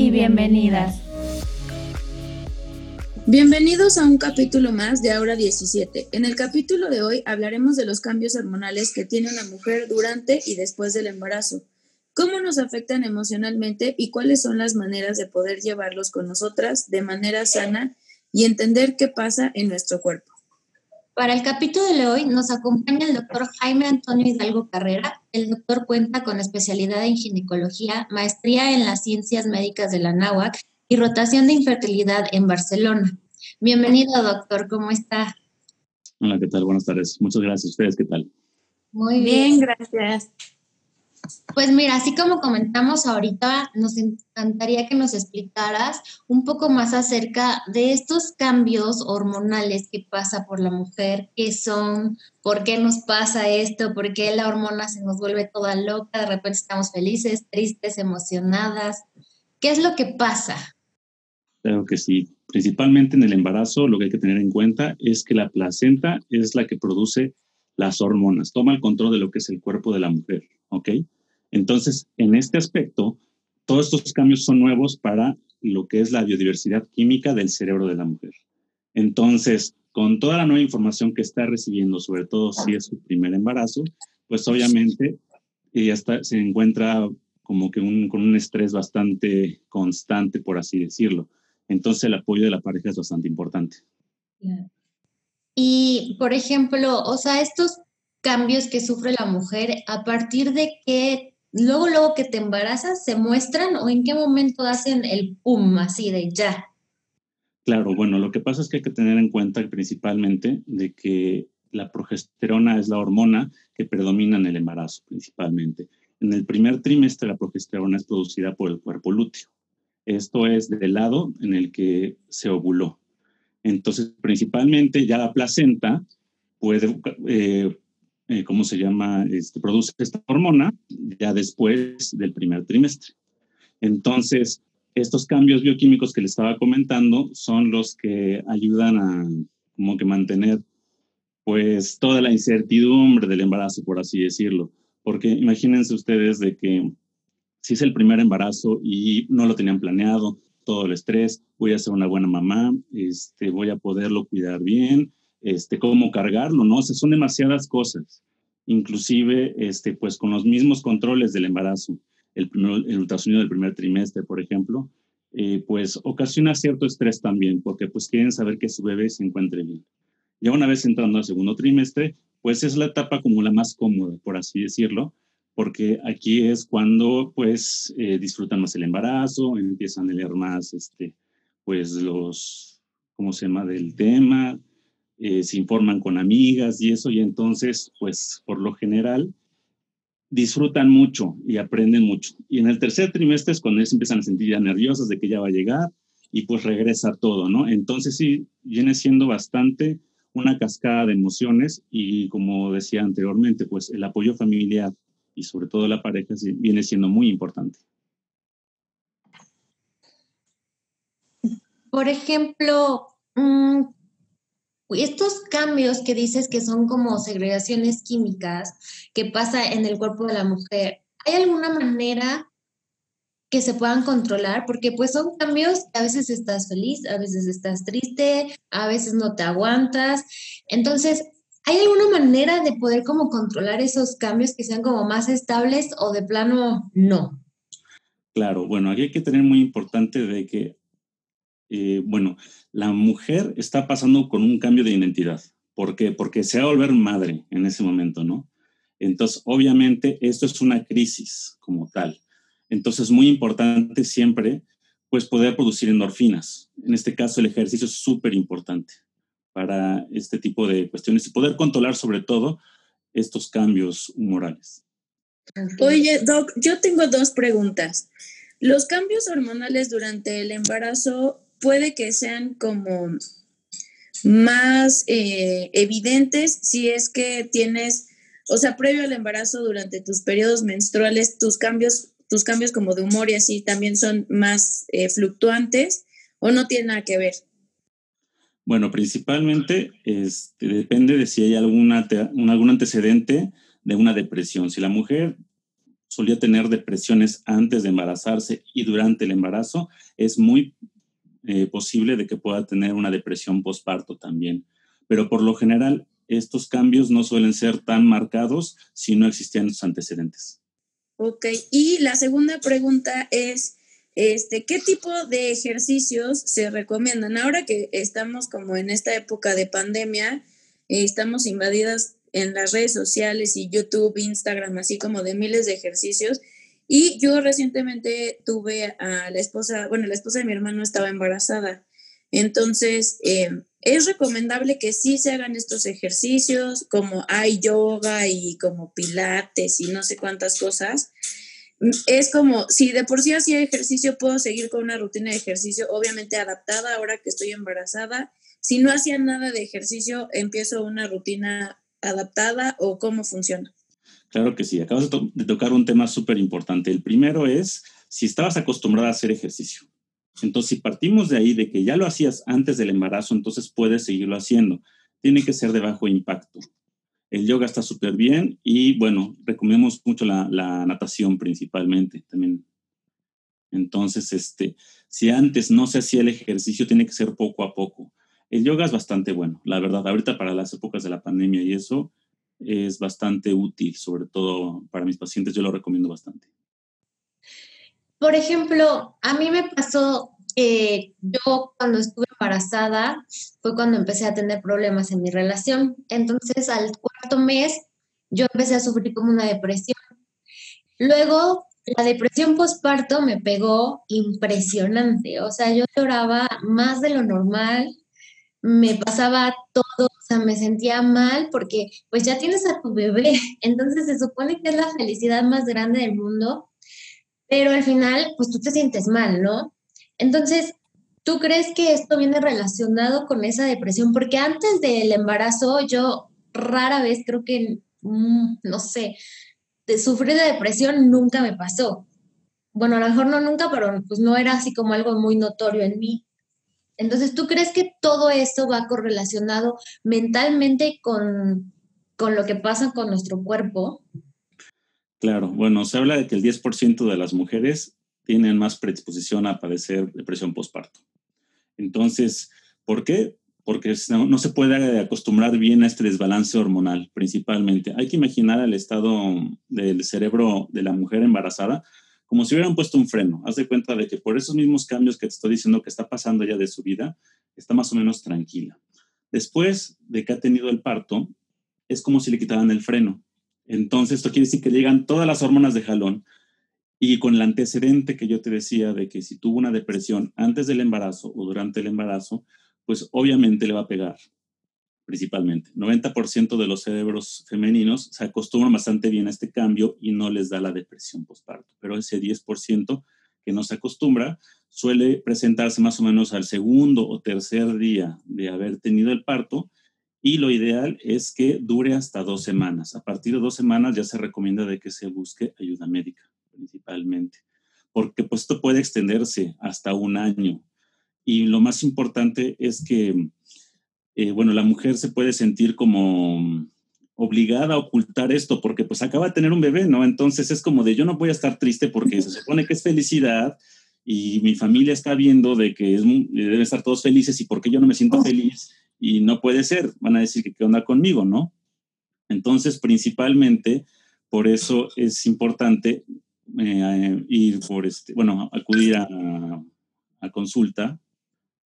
y bienvenidas. Bienvenidos a un capítulo más de Aura 17. En el capítulo de hoy hablaremos de los cambios hormonales que tiene una mujer durante y después del embarazo, cómo nos afectan emocionalmente y cuáles son las maneras de poder llevarlos con nosotras de manera sana y entender qué pasa en nuestro cuerpo. Para el capítulo de hoy nos acompaña el doctor Jaime Antonio Hidalgo Carrera. El doctor cuenta con especialidad en ginecología, maestría en las ciencias médicas de la NAWAC y rotación de infertilidad en Barcelona. Bienvenido, doctor, ¿cómo está? Hola, ¿qué tal? Buenas tardes. Muchas gracias. ¿Ustedes qué tal? Muy bien, gracias. Pues mira, así como comentamos ahorita, nos encantaría que nos explicaras un poco más acerca de estos cambios hormonales que pasa por la mujer, qué son, por qué nos pasa esto, por qué la hormona se nos vuelve toda loca, de repente estamos felices, tristes, emocionadas. ¿Qué es lo que pasa? Claro que sí. Principalmente en el embarazo, lo que hay que tener en cuenta es que la placenta es la que produce las hormonas, toma el control de lo que es el cuerpo de la mujer, ¿ok? Entonces, en este aspecto, todos estos cambios son nuevos para lo que es la biodiversidad química del cerebro de la mujer. Entonces, con toda la nueva información que está recibiendo, sobre todo si es su primer embarazo, pues obviamente ella está, se encuentra como que con un estrés bastante constante, por así decirlo. Entonces el apoyo de la pareja es bastante importante. Y, por ejemplo, o sea, estos cambios que sufre la mujer, ¿a partir de qué luego, luego que te embarazas, se muestran o en qué momento hacen el pum, así de ya? Claro, bueno, lo que pasa es que hay que tener en cuenta principalmente de que la progesterona es la hormona que predomina en el embarazo principalmente. En el primer trimestre la progesterona es producida por el cuerpo lúteo. Esto es del lado en el que se ovuló. Entonces, principalmente ya la placenta puede eh, eh, ¿cómo se llama? Este, produce esta hormona ya después del primer trimestre. Entonces, estos cambios bioquímicos que le estaba comentando son los que ayudan a como que mantener pues toda la incertidumbre del embarazo, por así decirlo. Porque imagínense ustedes de que si es el primer embarazo y no lo tenían planeado, todo el estrés, voy a ser una buena mamá, este, voy a poderlo cuidar bien, este, cómo cargarlo, ¿no? O sea, son demasiadas cosas. Inclusive, este, pues con los mismos controles del embarazo, el, el ultrasonido del primer trimestre, por ejemplo, eh, pues ocasiona cierto estrés también, porque pues quieren saber que su bebé se encuentre bien. Ya una vez entrando al segundo trimestre, pues es la etapa como la más cómoda, por así decirlo, porque aquí es cuando pues eh, disfrutan más el embarazo, empiezan a leer más, este, pues los, ¿cómo se llama?, del tema, eh, se informan con amigas y eso, y entonces, pues por lo general, disfrutan mucho y aprenden mucho. Y en el tercer trimestre es cuando ellos empiezan a sentir ya nerviosas de que ya va a llegar y pues regresa todo, ¿no? Entonces sí, viene siendo bastante una cascada de emociones y como decía anteriormente, pues el apoyo familiar y sobre todo la pareja viene siendo muy importante. Por ejemplo, mm, estos cambios que dices que son como segregaciones químicas que pasa en el cuerpo de la mujer, ¿hay alguna manera que se puedan controlar? Porque pues son cambios que a veces estás feliz, a veces estás triste, a veces no te aguantas. Entonces, ¿hay alguna manera de poder como controlar esos cambios que sean como más estables o de plano no? Claro, bueno, aquí hay que tener muy importante de que eh, bueno, la mujer está pasando con un cambio de identidad. ¿Por qué? Porque se va a volver madre en ese momento, ¿no? Entonces, obviamente, esto es una crisis como tal. Entonces, es muy importante siempre, pues, poder producir endorfinas. En este caso, el ejercicio es súper importante para este tipo de cuestiones y poder controlar sobre todo estos cambios humorales. Oye, Doc, yo tengo dos preguntas. Los cambios hormonales durante el embarazo puede que sean como más eh, evidentes si es que tienes, o sea, previo al embarazo, durante tus periodos menstruales, tus cambios, tus cambios como de humor y así también son más eh, fluctuantes o no tiene nada que ver. Bueno, principalmente este, depende de si hay alguna, algún antecedente de una depresión. Si la mujer solía tener depresiones antes de embarazarse y durante el embarazo, es muy eh, posible de que pueda tener una depresión postparto también. Pero por lo general, estos cambios no suelen ser tan marcados si no existían los antecedentes. Ok, y la segunda pregunta es, este, ¿qué tipo de ejercicios se recomiendan? Ahora que estamos como en esta época de pandemia, eh, estamos invadidas en las redes sociales y YouTube, Instagram, así como de miles de ejercicios. Y yo recientemente tuve a la esposa, bueno, la esposa de mi hermano estaba embarazada. Entonces, eh, es recomendable que sí se hagan estos ejercicios, como hay yoga y como pilates y no sé cuántas cosas. Es como, si de por sí hacía ejercicio, puedo seguir con una rutina de ejercicio, obviamente adaptada ahora que estoy embarazada. Si no hacía nada de ejercicio, empiezo una rutina adaptada o cómo funciona? Claro que sí, acabas de, tocar un tema súper importante. El primero es si estabas acostumbrada a hacer ejercicio. Entonces, si partimos de ahí, de que ya lo hacías antes del embarazo, entonces puedes seguirlo haciendo. Tiene que ser de bajo impacto. El yoga está súper bien y bueno, recomendamos mucho la, la, natación principalmente también. Entonces, este, si antes no se hacía el ejercicio, tiene que ser poco a poco. El yoga es bastante bueno, la verdad. Ahorita para las épocas de la pandemia y eso es bastante útil, sobre todo para mis pacientes, yo lo recomiendo bastante. Por ejemplo, a mí me pasó que yo cuando estuve embarazada fue cuando empecé a tener problemas en mi relación. Entonces al cuarto mes yo empecé a sufrir como una depresión. Luego la depresión postparto me pegó impresionante. O sea, yo lloraba más de lo normal, me pasaba todo, o sea, me sentía mal porque pues ya tienes a tu bebé, entonces se supone que es la felicidad más grande del mundo, pero al final pues tú te sientes mal, ¿no? Entonces, ¿tú crees que esto viene relacionado con esa depresión? Porque antes del embarazo yo rara vez creo que, mm, no sé, de sufrir de depresión nunca me pasó. Bueno, a lo mejor no nunca, pero pues no era así como algo muy notorio en mí. Entonces, ¿tú crees que todo eso va correlacionado mentalmente con, lo que pasa con nuestro cuerpo? Claro, bueno, se habla de que el 10% de las mujeres tienen más predisposición a padecer depresión postparto. Entonces, ¿por qué? Porque no, no, se puede acostumbrar bien a este desbalance hormonal, principalmente. Hay que imaginar el estado del cerebro de la mujer embarazada como si hubieran puesto un freno. Haz de cuenta de que por esos mismos cambios que te estoy diciendo que está pasando ya de su vida, está más o menos tranquila. Después de que ha tenido el parto, es como si le quitaran el freno. Entonces, esto quiere decir que llegan todas las hormonas de jalón y con el antecedente que yo te decía de que si tuvo una depresión antes del embarazo o durante el embarazo, pues obviamente le va a pegar principalmente. 90% de los cerebros femeninos se acostumbran bastante bien a este cambio y no les da la depresión postparto, pero ese 10% que no se acostumbra suele presentarse más o menos al segundo o tercer día de haber tenido el parto y lo ideal es que dure hasta dos semanas. A partir de dos semanas ya se recomienda de que se busque ayuda médica principalmente, porque pues esto puede extenderse hasta un año. Y lo más importante es que eh, bueno, la mujer se puede sentir como obligada a ocultar esto porque pues acaba de tener un bebé, ¿no? Entonces es como de yo no voy a estar triste porque se supone que es felicidad y mi familia está viendo de que es, deben estar todos felices y porque yo no me siento oh. feliz y no puede ser, van a decir que qué onda conmigo, ¿no? Entonces, principalmente, por eso es importante eh, ir por este, bueno, acudir a, a consulta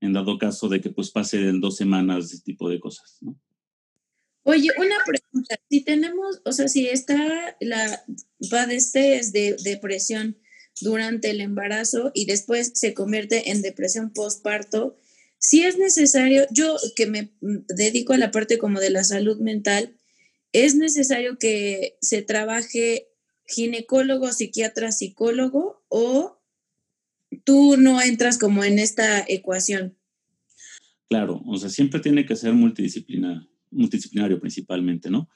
en dado caso de que pues pase en dos semanas ese tipo de cosas, ¿no? Oye, una pregunta, si tenemos, o sea, si está la padeces de depresión durante el embarazo y después se convierte en depresión postparto, si es necesario, yo que me dedico a la parte como de la salud mental, es necesario que se trabaje ginecólogo, psiquiatra, psicólogo o tú no entras como en esta ecuación. Claro, o sea, siempre tiene que ser multidisciplinario, multidisciplinario principalmente, ¿no?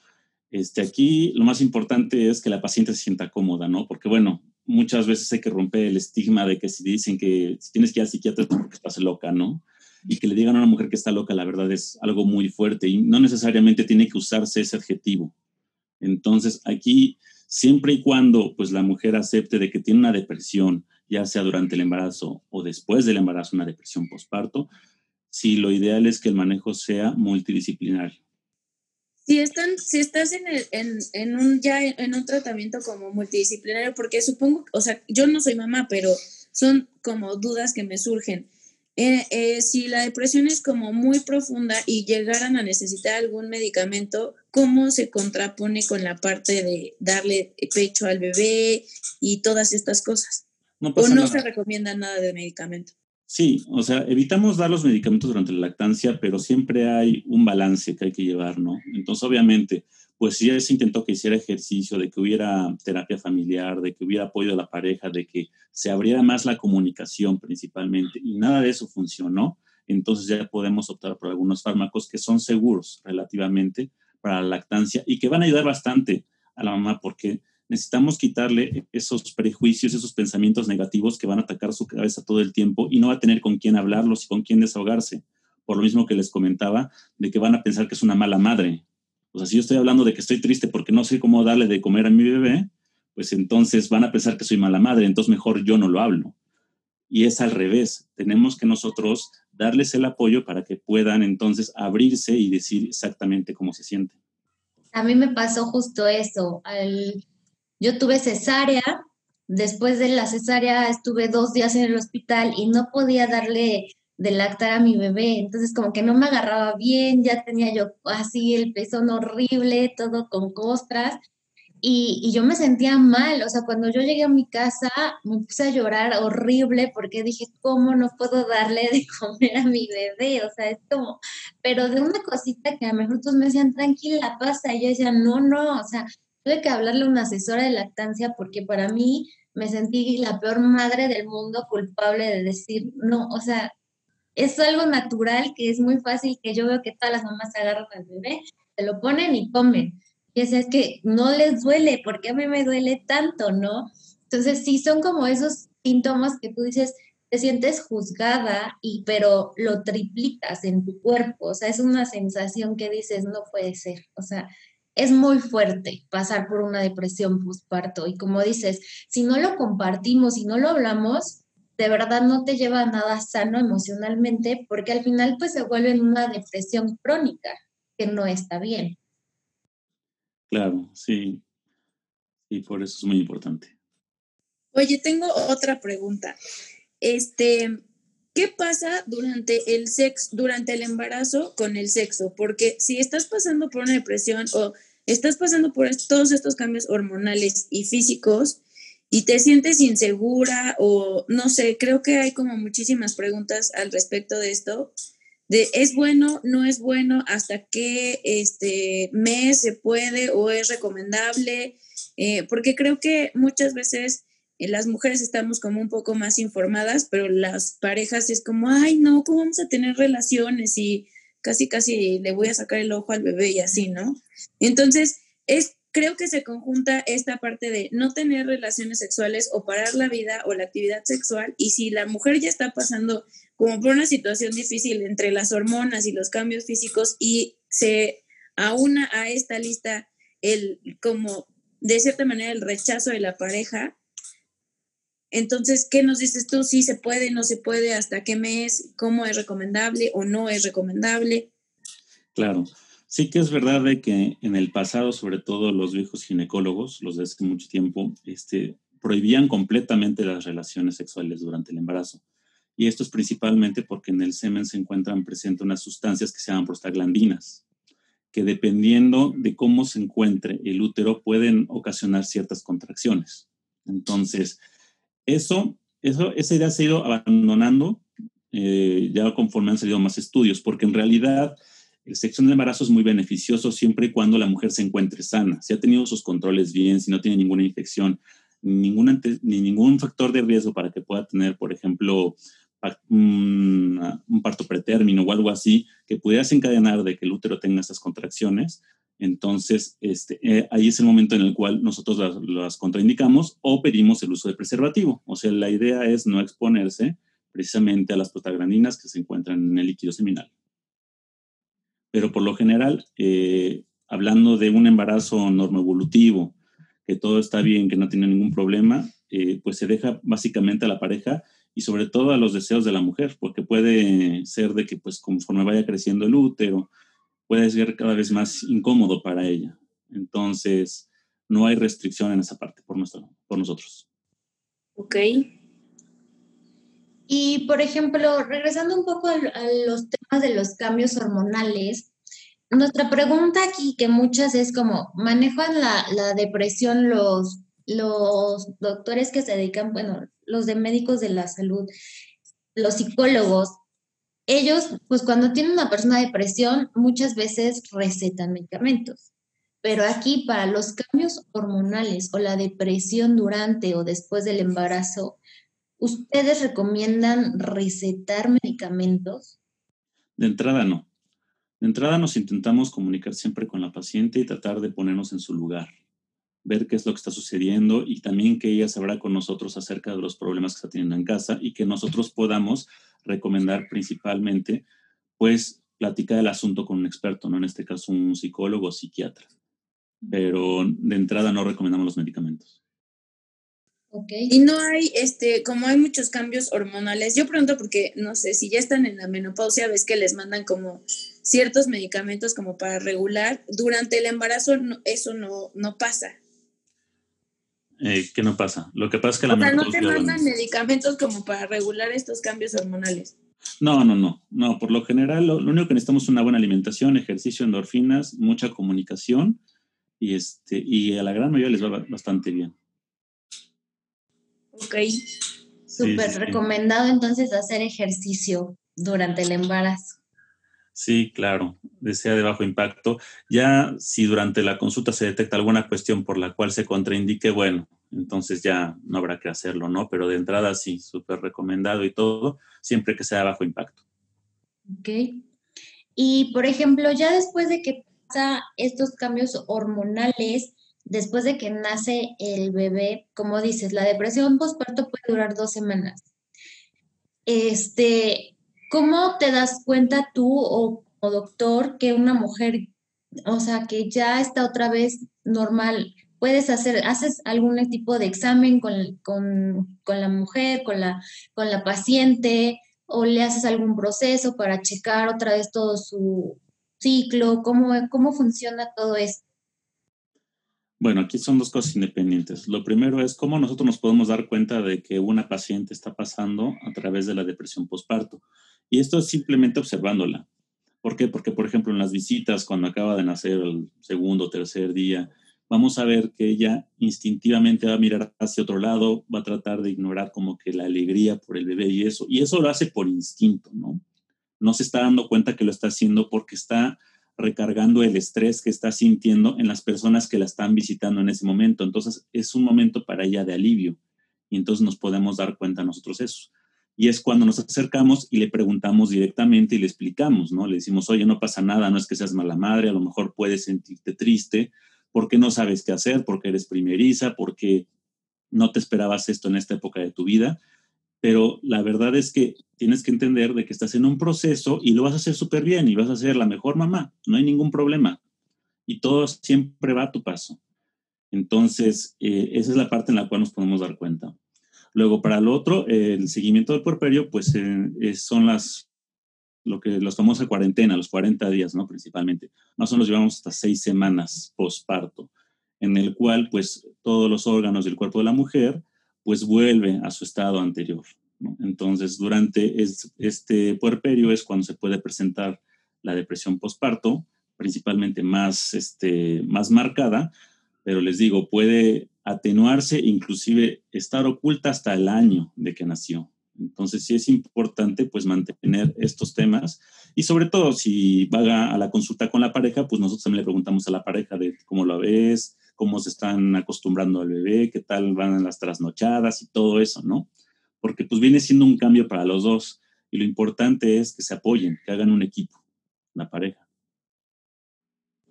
Este, aquí lo más importante es que la paciente se sienta cómoda, ¿no? Porque, bueno, muchas veces hay que romper el estigma de que si dicen que si tienes que ir al psiquiatra es porque estás loca, ¿no? Y que le digan a una mujer que está loca, la verdad es algo muy fuerte y no necesariamente tiene que usarse ese adjetivo. Entonces, aquí, siempre y cuando pues la mujer acepte de que tiene una depresión, ya sea durante el embarazo o después del embarazo, una depresión postparto, sí, lo ideal es que el manejo sea multidisciplinario. Si, están, si estás en, en, en, un, ya en un tratamiento como multidisciplinario, porque supongo, o sea, yo no soy mamá, pero son como dudas que me surgen. Eh, eh, si la depresión es como muy profunda y llegaran a necesitar algún medicamento, ¿cómo se contrapone con la parte de darle pecho al bebé y todas estas cosas? ¿O no se recomienda nada de medicamento? Sí, o sea, evitamos dar los medicamentos durante la lactancia, pero siempre hay un balance que hay que llevar, ¿no? Entonces, obviamente, pues si ya se intentó que hiciera ejercicio, de que hubiera terapia familiar, de que hubiera apoyo de la pareja, de que se abriera más la comunicación principalmente, y nada de eso funcionó, entonces ya podemos optar por algunos fármacos que son seguros relativamente para la lactancia y que van a ayudar bastante a la mamá porque necesitamos quitarle esos prejuicios, esos pensamientos negativos que van a atacar su cabeza todo el tiempo y no va a tener con quién hablarlos y con quién desahogarse. Por lo mismo que les comentaba, de que van a pensar que es una mala madre. O sea, si yo estoy hablando de que estoy triste porque no sé cómo darle de comer a mi bebé, pues entonces van a pensar que soy mala madre, entonces mejor yo no lo hablo. Y es al revés, tenemos que nosotros darles el apoyo para que puedan entonces abrirse y decir exactamente cómo se sienten. A mí me pasó justo eso. Al yo tuve cesárea, después de la cesárea estuve dos días en el hospital y no podía darle de lactar a mi bebé, entonces como que no me agarraba bien, ya tenía yo así el pezón horrible, todo con costras, y, y, yo me sentía mal, o sea, cuando yo llegué a mi casa me puse a llorar horrible porque dije, ¿cómo no puedo darle de comer a mi bebé? O sea, es como, pero de una cosita que a lo mejor me decían, tranquila, pasa, y yo decía, no, no, o sea, tuve que hablarle a una asesora de lactancia porque para mí me sentí la peor madre del mundo culpable de decir, no, o sea, es algo natural que es muy fácil que yo veo que todas las mamás agarran al bebé, se lo ponen y comen. Y es, es que no les duele, porque a mí me duele tanto, ¿no? Entonces, sí, son como esos síntomas que tú dices, te sientes juzgada, y, pero lo triplicas en tu cuerpo. O sea, es una sensación que dices, no puede ser. O sea, es muy fuerte pasar por una depresión postparto y como dices, si no lo compartimos, si no lo hablamos, de verdad no te lleva a nada sano emocionalmente porque al final pues se vuelve una depresión crónica que no está bien. Claro, sí. Y por eso es muy importante. Oye, tengo otra pregunta. Este, ¿qué pasa durante el sexo, durante el embarazo con el sexo? Porque si estás pasando por una depresión o estás pasando por todos estos cambios hormonales y físicos y te sientes insegura o no sé, creo que hay como muchísimas preguntas al respecto de esto, de es bueno, no es bueno, hasta qué este mes se puede o es recomendable, eh, porque creo que muchas veces las mujeres estamos como un poco más informadas, pero las parejas es como, ay, no, ¿cómo vamos a tener relaciones? Y casi, casi le voy a sacar el ojo al bebé y así, ¿no? Entonces, es, creo que se conjunta esta parte de no tener relaciones sexuales o parar la vida o la actividad sexual y si la mujer ya está pasando como por una situación difícil entre las hormonas y los cambios físicos y se aúna a esta lista el como de cierta manera el rechazo de la pareja, entonces, ¿qué nos dices tú? ¿Si se puede, no se puede? ¿Hasta qué mes? ¿Cómo es recomendable o no es recomendable? Claro. Sí que es verdad de que en el pasado, sobre todo los viejos ginecólogos, los de hace mucho tiempo, este, prohibían completamente las relaciones sexuales durante el embarazo. Y esto es principalmente porque en el semen se encuentran presentes unas sustancias que se llaman prostaglandinas, que dependiendo de cómo se encuentre el útero pueden ocasionar ciertas contracciones. Entonces, eso, eso, esa idea se ha ido abandonando eh, ya conforme han salido más estudios, porque en realidad el en el embarazo es muy beneficioso siempre y cuando la mujer se encuentre sana, si ha tenido sus controles bien, si no tiene ninguna infección, ningún, ni ningún factor de riesgo para que pueda tener, por ejemplo, un, parto pretérmino o algo así que pudiera desencadenar de que el útero tenga estas contracciones, entonces este, eh, ahí es el momento en el cual nosotros las, contraindicamos o pedimos el uso de preservativo. O sea, la idea es no exponerse precisamente a las prostaglandinas que se encuentran en el líquido seminal. Pero por lo general, eh, hablando de un embarazo normoevolutivo, que todo está bien, que no tiene ningún problema, eh, pues se deja básicamente a la pareja y sobre todo a los deseos de la mujer, porque puede ser de que pues conforme vaya creciendo el útero, puede ser cada vez más incómodo para ella. Entonces, no hay restricción en esa parte por, nuestro, por nosotros. Ok. Y, por ejemplo, regresando un poco a, los temas de los cambios hormonales, nuestra pregunta aquí, que muchas es como, ¿manejan la, la depresión los, los doctores que se dedican, bueno, los de médicos de la salud, los psicólogos? Ellos, pues cuando tienen una persona de depresión, muchas veces recetan medicamentos. Pero aquí para los cambios hormonales o la depresión durante o después del embarazo, ¿Ustedes recomiendan recetar medicamentos? De entrada no. De entrada nos intentamos comunicar siempre con la paciente y tratar de ponernos en su lugar, ver qué es lo que está sucediendo y también que ella sabrá con nosotros acerca de los problemas que está teniendo en casa y que nosotros podamos recomendar principalmente, pues, platicar el asunto con un experto, ¿no? En este caso, un psicólogo o psiquiatra. Pero de entrada no recomendamos los medicamentos. Y no hay, este, como hay muchos cambios hormonales, yo pregunto porque, no sé, si ya están en la menopausia, ves que les mandan como ciertos medicamentos como para regular, durante el embarazo eso no, no pasa. Eh, ¿Qué no pasa? Lo que pasa es que la o sea, no te mandan medicamentos como para regular estos cambios hormonales. No, no, no, no, por lo general lo, lo único que necesitamos es una buena alimentación, ejercicio, endorfinas, mucha comunicación y, este, y a la gran mayoría les va bastante bien. Ok. Súper recomendado entonces hacer ejercicio durante el embarazo. Sí, claro, desea de bajo impacto. Ya si durante la consulta se detecta alguna cuestión por la cual se contraindique, bueno, entonces ya no habrá que hacerlo, ¿no? Pero de entrada sí, súper recomendado y todo, siempre que sea bajo impacto. Ok. Y por ejemplo, ya después de que pasa estos cambios hormonales, después de que nace el bebé, como dices, la depresión postparto puede durar dos semanas. Este, ¿cómo te das cuenta tú o, doctor que una mujer, o sea, que ya está otra vez normal? ¿Puedes hacer, haces algún tipo de examen con, la mujer, con la, con la paciente, o le haces algún proceso para checar otra vez todo su ciclo? ¿Cómo, cómo funciona todo esto? Bueno, aquí son dos cosas independientes. Lo primero es cómo nosotros nos podemos dar cuenta de que una paciente está pasando a través de la depresión postparto. Y esto es simplemente observándola. ¿Por qué? Porque, por ejemplo, en las visitas, cuando acaba de nacer el segundo o tercer día, vamos a ver que ella instintivamente va a mirar hacia otro lado, va a tratar de ignorar como que la alegría por el bebé y eso. Y eso lo hace por instinto, ¿no? No se está dando cuenta que lo está haciendo porque está recargando el estrés que está sintiendo en las personas que la están visitando en ese momento. Entonces, es un momento para ella de alivio. Y entonces nos podemos dar cuenta nosotros eso. Y es cuando nos acercamos y le preguntamos directamente y le explicamos, ¿no? Le decimos, oye, no pasa nada, no es que seas mala madre, a lo mejor puedes sentirte triste, porque no sabes qué hacer, porque eres primeriza, porque no te esperabas esto en esta época de tu vida pero la verdad es que tienes que entender de que estás en un proceso y lo vas a hacer súper bien y vas a ser la mejor mamá, no hay ningún problema. Y todo siempre va a tu paso. Entonces, eh, esa es la parte en la cual nos podemos dar cuenta. Luego, para el otro, el seguimiento del puerperio, pues eh, son las, lo que, los famosos cuarentena, los 40 días, ¿no? Principalmente. Más o llevamos hasta seis semanas posparto, en el cual, pues, todos los órganos del cuerpo de la mujer pues vuelve a su estado anterior. Entonces, durante este puerperio es cuando se puede presentar la depresión postparto, principalmente más, este, más marcada, pero les digo, puede atenuarse, inclusive estar oculta hasta el año de que nació. Entonces, sí es importante pues mantener estos temas y sobre todo si va a la consulta con la pareja, pues nosotros también le preguntamos a la pareja de cómo lo ves, cómo se están acostumbrando al bebé, qué tal van las trasnochadas y todo eso, ¿no? Porque pues viene siendo un cambio para los dos y lo importante es que se apoyen, que hagan un equipo, una pareja.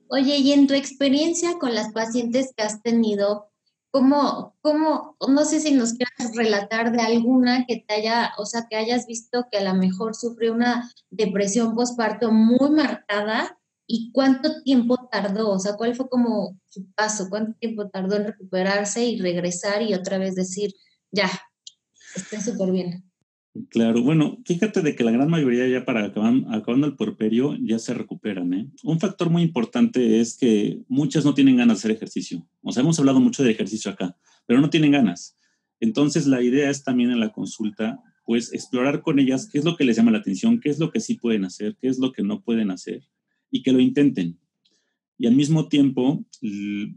Oye, y en tu experiencia con las pacientes que has tenido, ¿cómo, cómo, no sé si nos quieras relatar de alguna que te haya, o sea, que hayas visto que a lo mejor sufrió una depresión postparto muy marcada ¿Y cuánto tiempo tardó? O sea, ¿cuál fue como su paso? ¿Cuánto tiempo tardó en recuperarse y regresar y otra vez decir, ya, estoy súper bien? Claro, bueno, fíjate de que la gran mayoría ya para acabando el puerperio ya se recuperan. ¿eh? Un factor muy importante es que muchas no tienen ganas de hacer ejercicio. O sea, hemos hablado mucho de ejercicio acá, pero no tienen ganas. Entonces, la idea es también en la consulta, pues, explorar con ellas qué es lo que les llama la atención, qué es lo que sí pueden hacer, qué es lo que no pueden hacer y que lo intenten. Y al mismo tiempo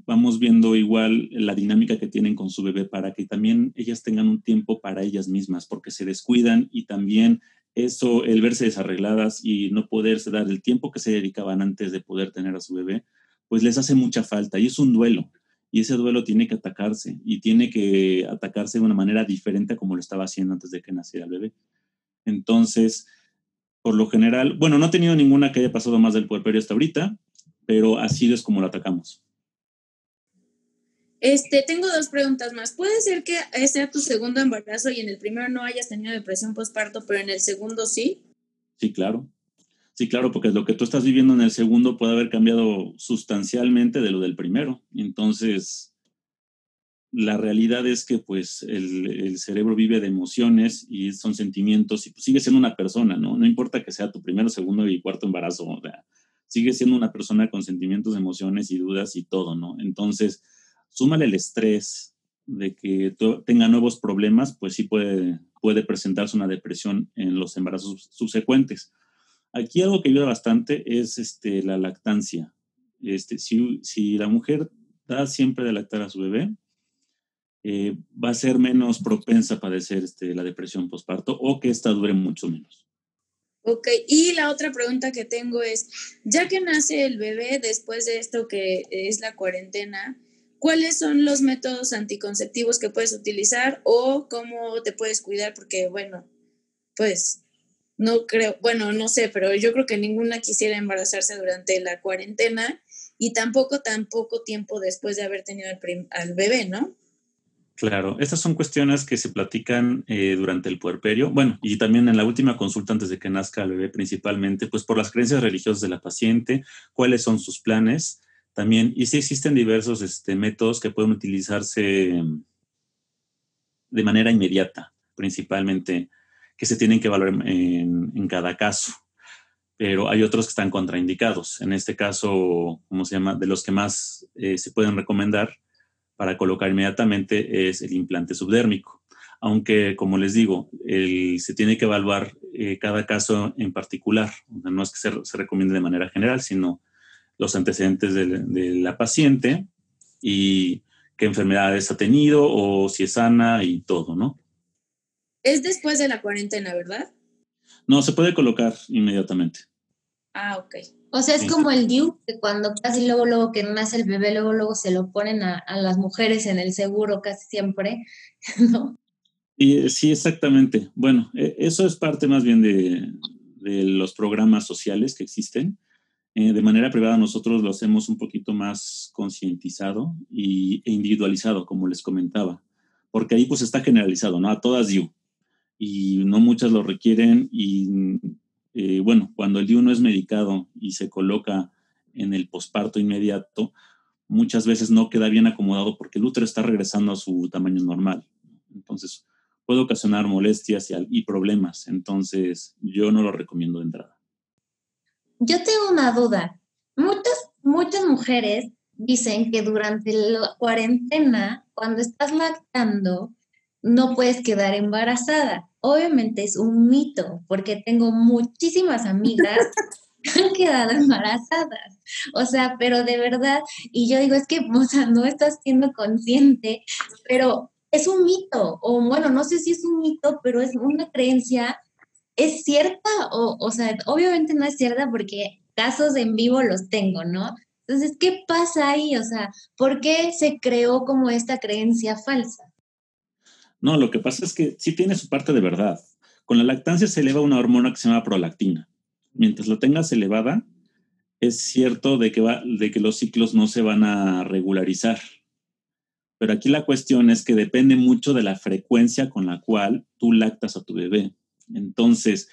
vamos viendo igual la dinámica que tienen con su bebé para que también ellas tengan un tiempo para ellas mismas, porque se descuidan y también eso, el verse desarregladas y no poderse dar el tiempo que se dedicaban antes de poder tener a su bebé, pues les hace mucha falta y es un duelo. Y ese duelo tiene que atacarse y tiene que atacarse de una manera diferente a como lo estaba haciendo antes de que naciera el bebé. Entonces, por lo general, bueno, no he tenido ninguna que haya pasado más del puerperio hasta ahorita, pero así es como lo atacamos. Este, tengo dos preguntas más. ¿Puede ser que sea tu segundo embarazo y en el primero no hayas tenido depresión postparto, pero en el segundo sí? Sí, claro. Sí, claro, porque lo que tú estás viviendo en el segundo puede haber cambiado sustancialmente de lo del primero. Entonces, la realidad es que pues el, cerebro vive de emociones y son sentimientos y pues sigue siendo una persona, ¿no? No importa que sea tu primero, segundo y cuarto embarazo, o sea, sigue siendo una persona con sentimientos, emociones y dudas y todo, ¿no? Entonces, súmale el estrés de que tenga nuevos problemas, pues sí puede, puede presentarse una depresión en los embarazos subsecuentes. Aquí algo que ayuda bastante es este, la lactancia. Este, si, si la mujer da siempre de lactar a su bebé, eh, va a ser menos propensa a padecer este, la depresión postparto o que esta dure mucho menos. Ok, y la otra pregunta que tengo es, ya que nace el bebé después de esto que es la cuarentena, ¿cuáles son los métodos anticonceptivos que puedes utilizar o cómo te puedes cuidar? Porque, bueno, pues no creo, bueno, no sé, pero yo creo que ninguna quisiera embarazarse durante la cuarentena y tampoco tan poco tiempo después de haber tenido al bebé, ¿no? Claro, estas son cuestiones que se platican eh, durante el puerperio, bueno, y también en la última consulta antes de que nazca el bebé principalmente, pues por las creencias religiosas de la paciente, cuáles son sus planes también, y si existen diversos este, métodos que pueden utilizarse de manera inmediata, principalmente, que se tienen que valorar en, cada caso, pero hay otros que están contraindicados. En este caso, ¿cómo se llama? De los que más eh, se pueden recomendar para colocar inmediatamente es el implante subdérmico. Aunque, como les digo, se tiene que evaluar eh, cada caso en particular. no es que se, recomiende de manera general, sino los antecedentes de, la paciente y qué enfermedades ha tenido o si es sana y todo, ¿no? Es después de la cuarentena, ¿verdad? No, se puede colocar inmediatamente. Ah, ok. O sea, es como el DIU, que cuando casi luego, luego que nace el bebé, luego, luego se lo ponen a, las mujeres en el seguro casi siempre, ¿no? Y, sí, exactamente. Bueno, e, eso es parte más bien de, los programas sociales que existen. Eh, de manera privada nosotros lo hacemos un poquito más concientizado e individualizado, como les comentaba, porque ahí pues está generalizado, ¿no? A todas DIU. Y no muchas lo requieren y eh, bueno, cuando el DIU no es medicado y se coloca en el posparto inmediato, muchas veces no queda bien acomodado porque el útero está regresando a su tamaño normal. Entonces, puede ocasionar molestias y, problemas. Entonces, yo no lo recomiendo de entrada. Yo tengo una duda. Muchas, muchas mujeres dicen que durante la cuarentena, cuando estás lactando, no puedes quedar embarazada. Obviamente es un mito, porque tengo muchísimas amigas que han quedado embarazadas. O sea, pero de verdad, y yo digo, es que, o sea, no estás siendo consciente, pero es un mito, o bueno, no sé si es un mito, pero es una creencia, ¿es cierta? O, o sea, obviamente no es cierta porque casos en vivo los tengo, ¿no? Entonces, ¿qué pasa ahí? O sea, ¿por qué se creó como esta creencia falsa? No, lo que pasa es que sí tiene su parte de verdad. Con la lactancia se eleva una hormona que se llama prolactina. Mientras la tengas elevada, es cierto de que, de que los ciclos no se van a regularizar. Pero aquí la cuestión es que depende mucho de la frecuencia con la cual tú lactas a tu bebé. Entonces,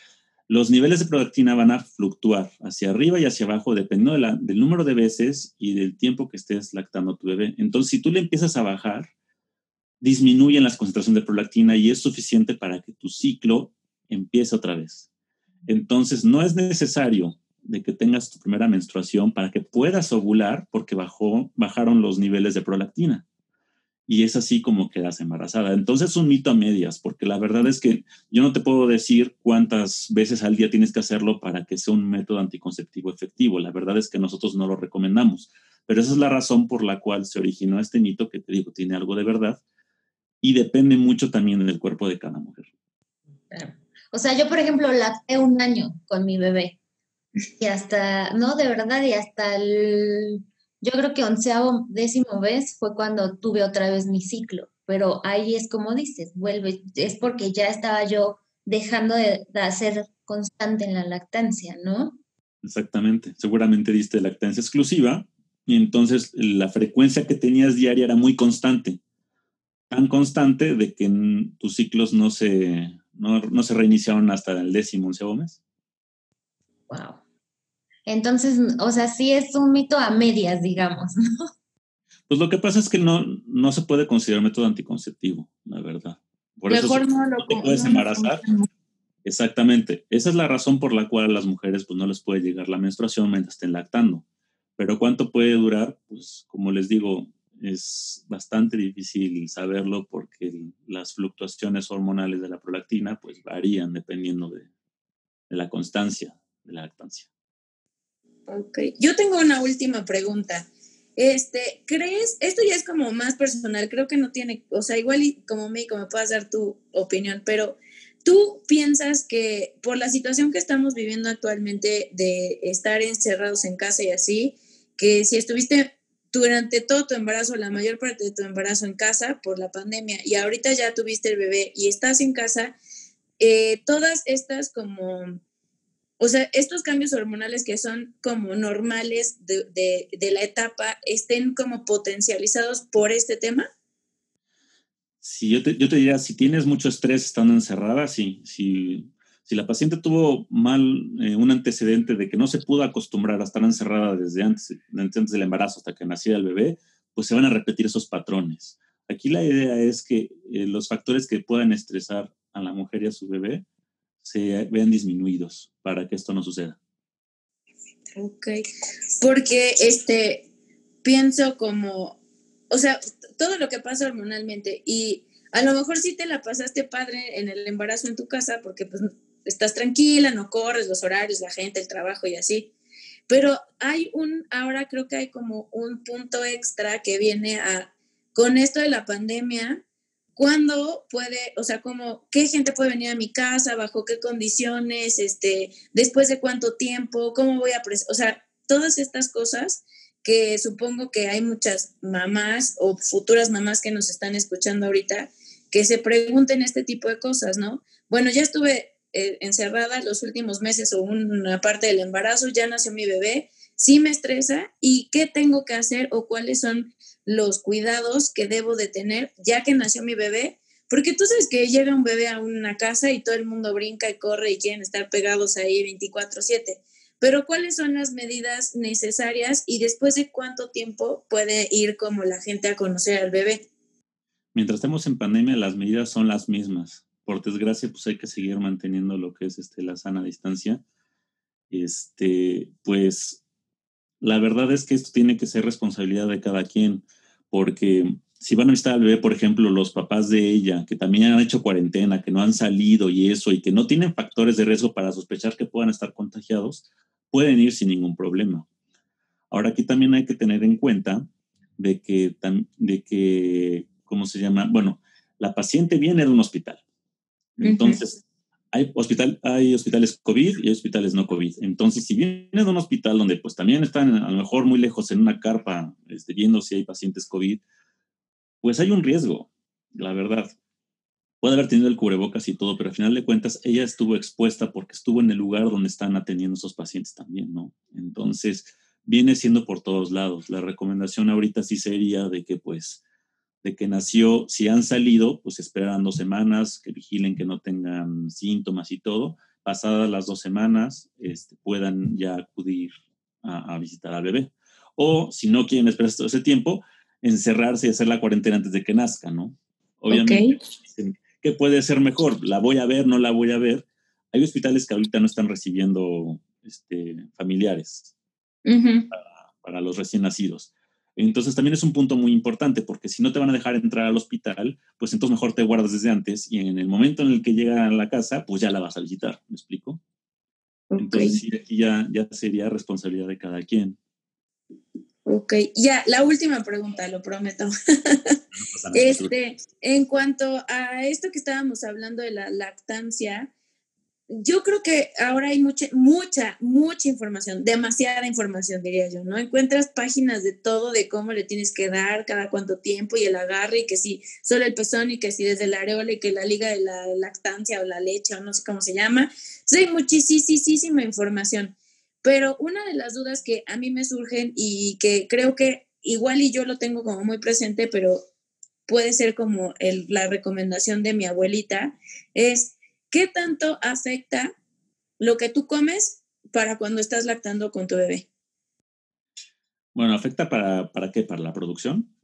los niveles de prolactina van a fluctuar hacia arriba y hacia abajo dependiendo del número de veces y del tiempo que estés lactando a tu bebé. Entonces, si tú le empiezas a bajar, disminuyen las concentraciones de prolactina y es suficiente para que tu ciclo empiece otra vez. Entonces, no es necesario de que tengas tu primera menstruación para que puedas ovular porque bajó, bajaron los niveles de prolactina y es así como quedas embarazada. Entonces es un mito a medias, porque la verdad es que yo no te puedo decir cuántas veces al día tienes que hacerlo para que sea un método anticonceptivo efectivo. La verdad es que nosotros no lo recomendamos, pero esa es la razón por la cual se originó este mito que te digo, tiene algo de verdad y depende mucho también del cuerpo de cada mujer. O sea, yo por ejemplo lacté un año con mi bebé y hasta, no, de verdad, y hasta el yo creo que onceavo, décimo vez fue cuando tuve otra vez mi ciclo, pero ahí es como dices, vuelve, es porque ya estaba yo dejando de, de ser constante en la lactancia, ¿no? Exactamente, seguramente diste lactancia exclusiva y entonces la frecuencia que tenías diaria era muy constante, tan constante de que tus ciclos no se, no, no se reiniciaron hasta el décimo, onceavo mes. Wow. Entonces, o sea, sí es un mito a medias, digamos, ¿no? Pues lo que pasa es que no, no se puede considerar método anticonceptivo, la verdad. Por Mejor eso no, lo te puedes embarazar. Exactamente. Esa es la razón por la cual a las mujeres pues, no les puede llegar la menstruación mientras estén lactando. Pero cuánto puede durar, pues como les digo, es bastante difícil saberlo porque las fluctuaciones hormonales de la prolactina pues varían dependiendo de, la constancia de la lactancia. Ok, yo tengo una última pregunta. Este, ¿crees? Esto ya es como más personal, creo que no tiene, o sea, igual y como médico me puedas dar tu opinión, pero ¿tú piensas que por la situación que estamos viviendo actualmente de estar encerrados en casa y así, que si estuviste durante todo tu embarazo, la mayor parte de tu embarazo en casa por la pandemia y ahorita ya tuviste el bebé y estás en casa, eh, todas estas como o sea, estos cambios hormonales que son como normales de, la etapa estén como potencializados por este tema? Sí, yo te, diría, si tienes mucho estrés estando encerrada, sí. Si, si la paciente tuvo mal eh, un antecedente de que no se pudo acostumbrar a estar encerrada desde antes, antes del embarazo hasta que naciera el bebé, pues se van a repetir esos patrones. Aquí la idea es que eh, los factores que puedan estresar a la mujer y a su bebé se vean disminuidos para que esto no suceda. Ok, porque este, pienso como, o sea, todo lo que pasa hormonalmente y a lo mejor sí te la pasaste padre en el embarazo en tu casa porque pues estás tranquila, no corres los horarios, la gente, el trabajo y así. Pero hay un, ahora creo que hay como un punto extra que viene a, con esto de la pandemia, cuándo puede, o sea, como, qué gente puede venir a mi casa, bajo qué condiciones, este, después de cuánto tiempo, cómo voy a, o sea, todas estas cosas que supongo que hay muchas mamás o futuras mamás que nos están escuchando ahorita que se pregunten este tipo de cosas, ¿no? Bueno, ya estuve eh, encerrada los últimos meses o una parte del embarazo, ya nació mi bebé, sí me estresa y qué tengo que hacer o cuáles son los cuidados que debo de tener ya que nació mi bebé, porque tú sabes que llega un bebé a una casa y todo el mundo brinca y corre y quieren estar pegados ahí 24/7. Pero ¿cuáles son las medidas necesarias y después de cuánto tiempo puede ir como la gente a conocer al bebé? Mientras estemos en pandemia, las medidas son las mismas. Por desgracia, pues hay que seguir manteniendo lo que es este, la sana distancia. Este, pues la verdad es que esto tiene que ser responsabilidad de cada quien porque si van a visitar al bebé, por ejemplo, los papás de ella, que también han hecho cuarentena, que no han salido y eso, y que no tienen factores de riesgo para sospechar que puedan estar contagiados, pueden ir sin ningún problema. Ahora aquí también hay que tener en cuenta de que, de que ¿cómo se llama? Bueno, la paciente viene de un hospital. Entonces, hay, hospital, hay hospitales COVID y hospitales no COVID. Entonces, si vienes de un hospital donde pues también están a lo mejor muy lejos en una carpa este, viendo si hay pacientes COVID, pues hay un riesgo, la verdad. Puede haber tenido el cubrebocas y todo, pero al final de cuentas ella estuvo expuesta porque estuvo en el lugar donde están atendiendo esos pacientes también, ¿no? Entonces, viene siendo por todos lados. La recomendación ahorita sí sería de que pues de que nació, si han salido, pues esperan dos semanas, que vigilen que no tengan síntomas y todo. Pasadas las dos semanas, este, puedan ya acudir a, visitar al bebé. O si no quieren esperar todo ese tiempo, encerrarse y hacer la cuarentena antes de que nazca, ¿no? Obviamente, ¿qué puede ser mejor? ¿La voy a ver? ¿No la voy a ver? Hay hospitales que ahorita no están recibiendo este, familiares para los recién nacidos entonces también es un punto muy importante porque si no te van a dejar entrar al hospital, pues entonces mejor te guardas desde antes y en el momento en el que llega a la casa, pues ya la vas a visitar, ¿me explico? Entonces sí, aquí ya, ya sería responsabilidad de cada quien. Ok, ya, la última pregunta, lo prometo. este, en cuanto a esto que estábamos hablando de la lactancia, yo creo que ahora hay mucha, mucha, mucha información, demasiada información, diría yo, ¿no? Encuentras páginas de todo, de cómo le tienes que dar, cada cuánto tiempo y el agarre, y que si solo el pezón y que si desde la areola y que la liga de la lactancia o la leche o no sé cómo se llama. Entonces hay muchísima información. Pero una de las dudas que a mí me surgen y que creo que igual y yo lo tengo como muy presente, pero puede ser como el, la recomendación de mi abuelita, es ¿Qué tanto afecta lo que tú comes para cuando estás lactando con tu bebé? Bueno, ¿afecta para, para qué? ¿Para la producción?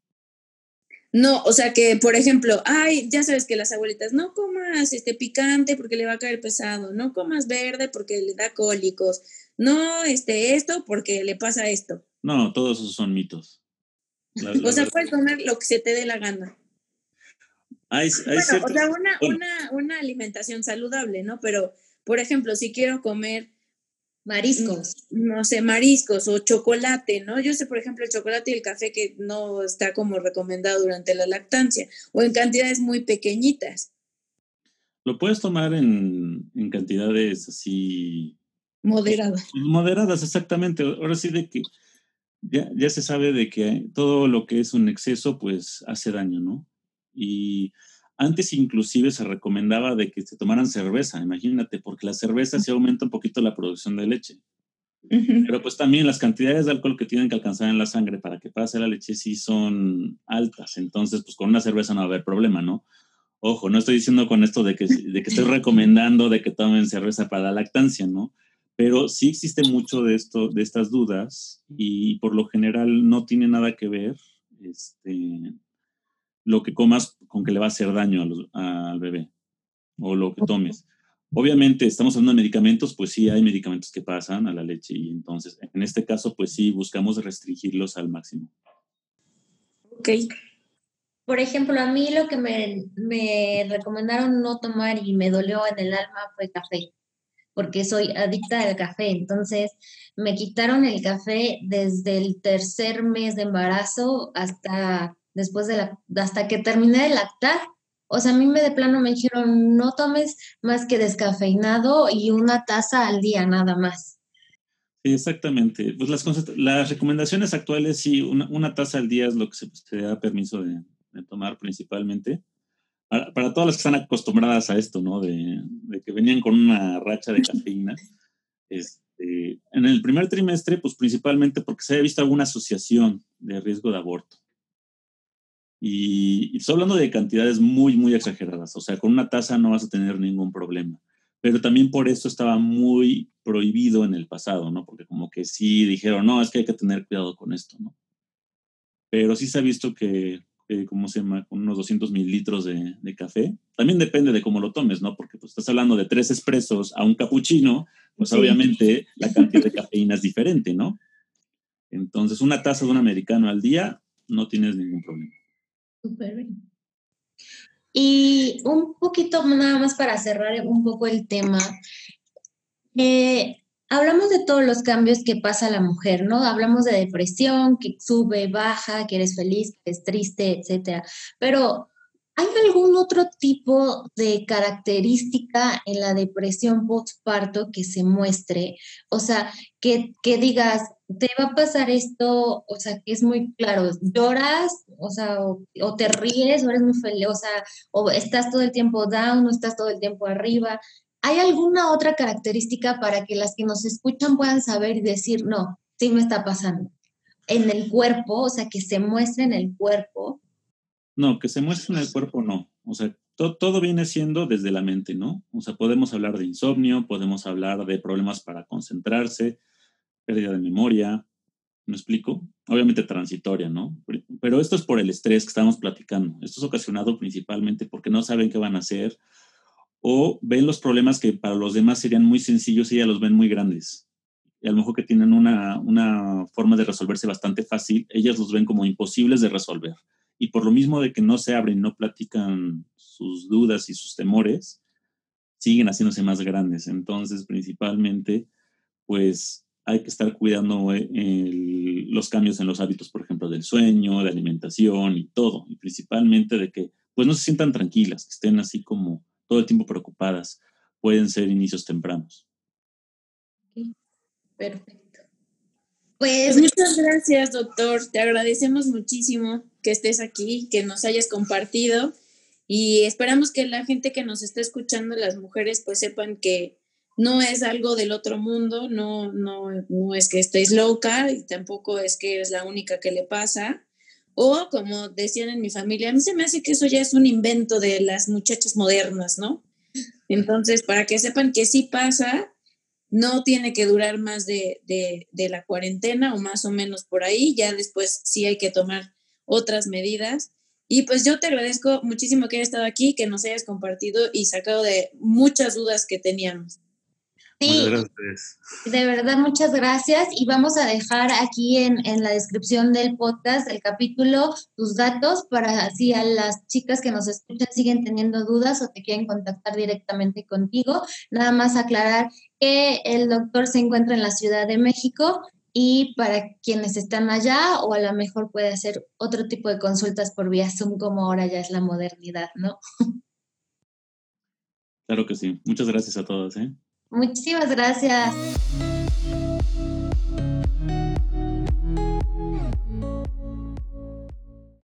No, o sea que, por ejemplo, ay, ya sabes que las abuelitas, no comas este picante porque le va a caer pesado, no comas verde porque le da cólicos, no este esto porque le pasa esto. No, todos esos son mitos. o sea, puedes comer lo que se te dé la gana. Hay, o sea, una, una, una, alimentación saludable, ¿no? Pero, por ejemplo, si quiero comer mariscos, no sé, mariscos o chocolate, ¿no? Yo sé, por ejemplo, el chocolate y el café que no está como recomendado durante la lactancia o en cantidades muy pequeñitas. Lo puedes tomar en, en cantidades así... Moderadas. Moderadas, exactamente. Ahora sí de que ya, ya se sabe de que todo lo que es un exceso, pues hace daño, ¿no? Y antes inclusive se recomendaba de que se tomaran cerveza, imagínate, porque la cerveza se aumenta un poquito la producción de leche. Pero pues también las cantidades de alcohol que tienen que alcanzar en la sangre para que pase la leche sí son altas. Entonces, pues con una cerveza no va a haber problema, ¿no? Ojo, no estoy diciendo con esto de que, de que estoy recomendando de que tomen cerveza para la lactancia, ¿no? Pero sí existe mucho de esto, de estas dudas y por lo general no tiene nada que ver este, lo que comas con que le va a hacer daño al bebé o lo que tomes. Obviamente, estamos hablando de medicamentos, pues sí hay medicamentos que pasan a la leche y entonces, en este caso, pues sí, buscamos restringirlos al máximo. Ok. Por ejemplo, a mí lo que me, me recomendaron no tomar y me dolió en el alma fue café, porque soy adicta al café. Entonces, me quitaron el café desde el tercer mes de embarazo hasta después de la, hasta que terminé de lactar. O sea, a mí me de plano me dijeron, no tomes más que descafeinado y una taza al día nada más. Sí, exactamente. Pues las, las recomendaciones actuales, sí, una, taza al día es lo que se, da permiso de, tomar principalmente. Para, todas las que están acostumbradas a esto, ¿no? De, de que venían con una racha de cafeína. Este, en el primer trimestre, pues principalmente porque se había visto alguna asociación de riesgo de aborto. Y, estoy hablando de cantidades muy, muy exageradas. O sea, con una tasa no vas a tener ningún problema. Pero también por eso estaba muy prohibido en el pasado, ¿no? Porque como que sí dijeron, no, es que hay que tener cuidado con esto, ¿no? Pero sí se ha visto que, ¿cómo se llama? Con unos 200 mililitros de, de, café. También depende de cómo lo tomes, ¿no? Porque pues estás hablando de tres expresos a un capuchino, pues obviamente la cantidad de cafeína es diferente, ¿no? Entonces, una taza de un americano al día, no tienes ningún problema. Súper bien. Y un poquito nada más para cerrar un poco el tema. Eh, hablamos de todos los cambios que pasa la mujer, ¿no? Hablamos de depresión, que sube, baja, que eres feliz, que eres triste, etcétera. Pero ¿Hay algún otro tipo de característica en la depresión postparto que se muestre? O sea, que, que digas, te va a pasar esto, o sea, que es muy claro, lloras, o sea, o, te ríes, o eres muy feliz, o sea, o estás todo el tiempo down, o estás todo el tiempo arriba. ¿Hay alguna otra característica para que las que nos escuchan puedan saber y decir, no, sí me está pasando? En el cuerpo, o sea, que se muestre en el cuerpo. No, que se muestre en el cuerpo no. O sea, todo viene siendo desde la mente, ¿no? O sea, podemos hablar de insomnio, podemos hablar de problemas para concentrarse, pérdida de memoria, ¿me explico? Obviamente transitoria, ¿no? Pero esto es por el estrés que estamos platicando. Esto es ocasionado principalmente porque no saben qué van a hacer o ven los problemas que para los demás serían muy sencillos y ya los ven muy grandes. Y a lo mejor que tienen una, una forma de resolverse bastante fácil, ellas los ven como imposibles de resolver. Y por lo mismo de que no se abren, no platican sus dudas y sus temores, siguen haciéndose más grandes. Entonces, principalmente, pues hay que estar cuidando eh, los cambios en los hábitos, por ejemplo, del sueño, de alimentación y todo, y principalmente de que pues no se sientan tranquilas, que estén así como todo el tiempo preocupadas. Pueden ser inicios tempranos. Perfecto. Pues muchas gracias, doctor. Te agradecemos muchísimo que estés aquí, que nos hayas compartido y esperamos que la gente que nos está escuchando, las mujeres, pues sepan que no es algo del otro mundo, no, no, no es que estéis loca y tampoco es que eres la única que le pasa. O como decían en mi familia, a mí se me hace que eso ya es un invento de las muchachas modernas, ¿no? Entonces, para que sepan que sí pasa, no tiene que durar más de, de, de la cuarentena o más o menos por ahí, ya después sí hay que tomar otras medidas. Y pues yo te agradezco muchísimo que hayas estado aquí, que nos hayas compartido y sacado de muchas dudas que teníamos. Sí, de verdad, muchas gracias. Y vamos a dejar aquí en, en, la descripción del podcast, del capítulo, tus datos para así a las chicas que nos escuchan siguen teniendo dudas o te quieren contactar directamente contigo. Nada más aclarar que el doctor se encuentra en la Ciudad de México y para quienes están allá o a lo mejor puede hacer otro tipo de consultas por vía Zoom como ahora ya es la modernidad, ¿no? Claro que sí. Muchas gracias a todos. ¿eh? Muchísimas gracias.